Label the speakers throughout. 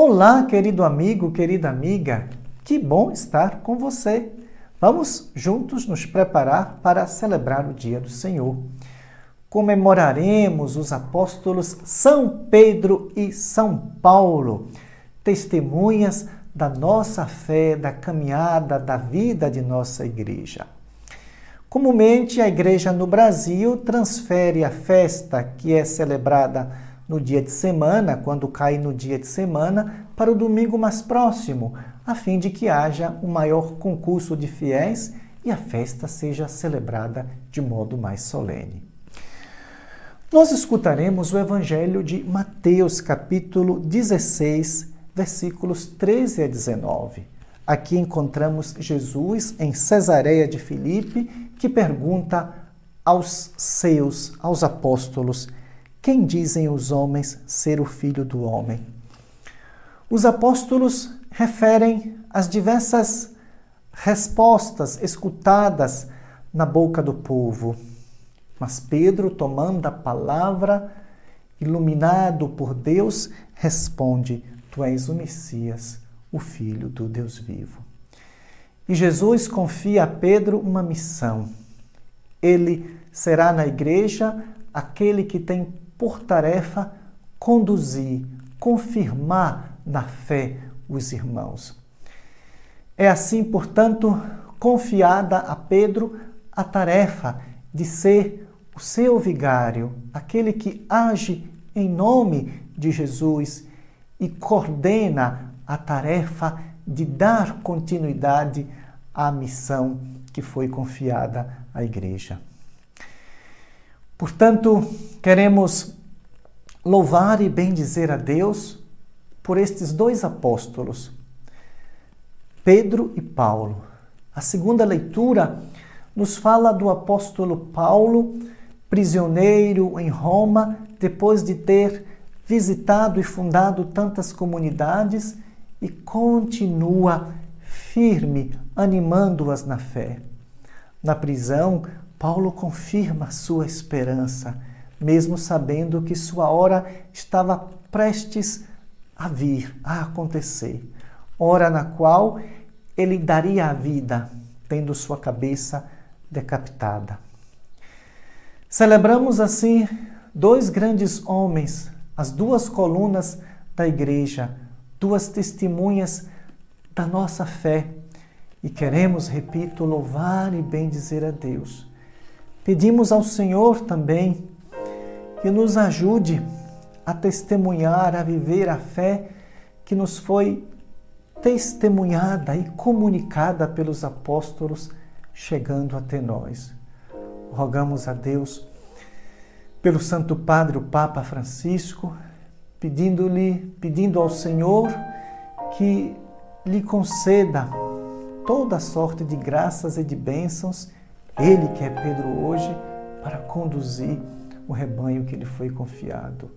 Speaker 1: Olá, querido amigo, querida amiga, que bom estar com você. Vamos juntos nos preparar para celebrar o Dia do Senhor. Comemoraremos os apóstolos São Pedro e São Paulo, testemunhas da nossa fé, da caminhada, da vida de nossa igreja. Comumente, a igreja no Brasil transfere a festa que é celebrada no dia de semana, quando cai no dia de semana, para o domingo mais próximo, a fim de que haja um maior concurso de fiéis e a festa seja celebrada de modo mais solene. Nós escutaremos o Evangelho de Mateus, capítulo 16, versículos 13 a 19. Aqui encontramos Jesus em Cesareia de Filipe, que pergunta aos seus, aos apóstolos, quem dizem os homens ser o filho do homem? Os apóstolos referem as diversas respostas escutadas na boca do povo. Mas Pedro, tomando a palavra, iluminado por Deus, responde: Tu és o Messias, o Filho do Deus vivo. E Jesus confia a Pedro uma missão. Ele será na igreja aquele que tem por tarefa conduzir, confirmar na fé os irmãos. É assim, portanto, confiada a Pedro a tarefa de ser o seu vigário, aquele que age em nome de Jesus e coordena a tarefa de dar continuidade à missão que foi confiada à igreja. Portanto, queremos louvar e bendizer a Deus por estes dois apóstolos, Pedro e Paulo. A segunda leitura nos fala do apóstolo Paulo, prisioneiro em Roma, depois de ter visitado e fundado tantas comunidades e continua firme, animando-as na fé. Na prisão, Paulo confirma sua esperança, mesmo sabendo que sua hora estava prestes a vir, a acontecer. Hora na qual ele daria a vida, tendo sua cabeça decapitada. Celebramos assim dois grandes homens, as duas colunas da igreja, duas testemunhas da nossa fé. E queremos, repito, louvar e bendizer a Deus Pedimos ao Senhor também que nos ajude a testemunhar, a viver a fé que nos foi testemunhada e comunicada pelos apóstolos chegando até nós. Rogamos a Deus pelo Santo Padre, o Papa Francisco, pedindo-lhe, pedindo ao Senhor que lhe conceda toda sorte de graças e de bênçãos ele que é Pedro hoje para conduzir o rebanho que lhe foi confiado.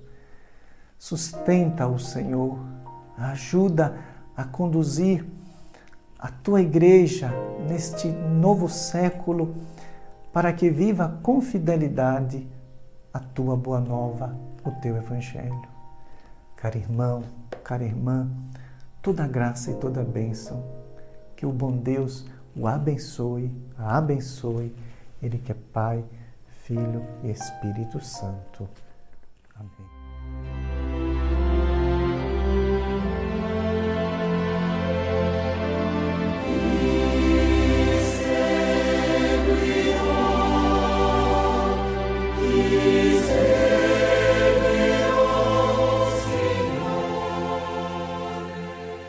Speaker 1: Sustenta o Senhor, ajuda a conduzir a tua igreja neste novo século para que viva com fidelidade a tua boa nova, o teu evangelho. Caro irmão, cara irmã, toda graça e toda bênção que o bom Deus o abençoe, a abençoe, Ele que é Pai, Filho e Espírito Santo. Amém.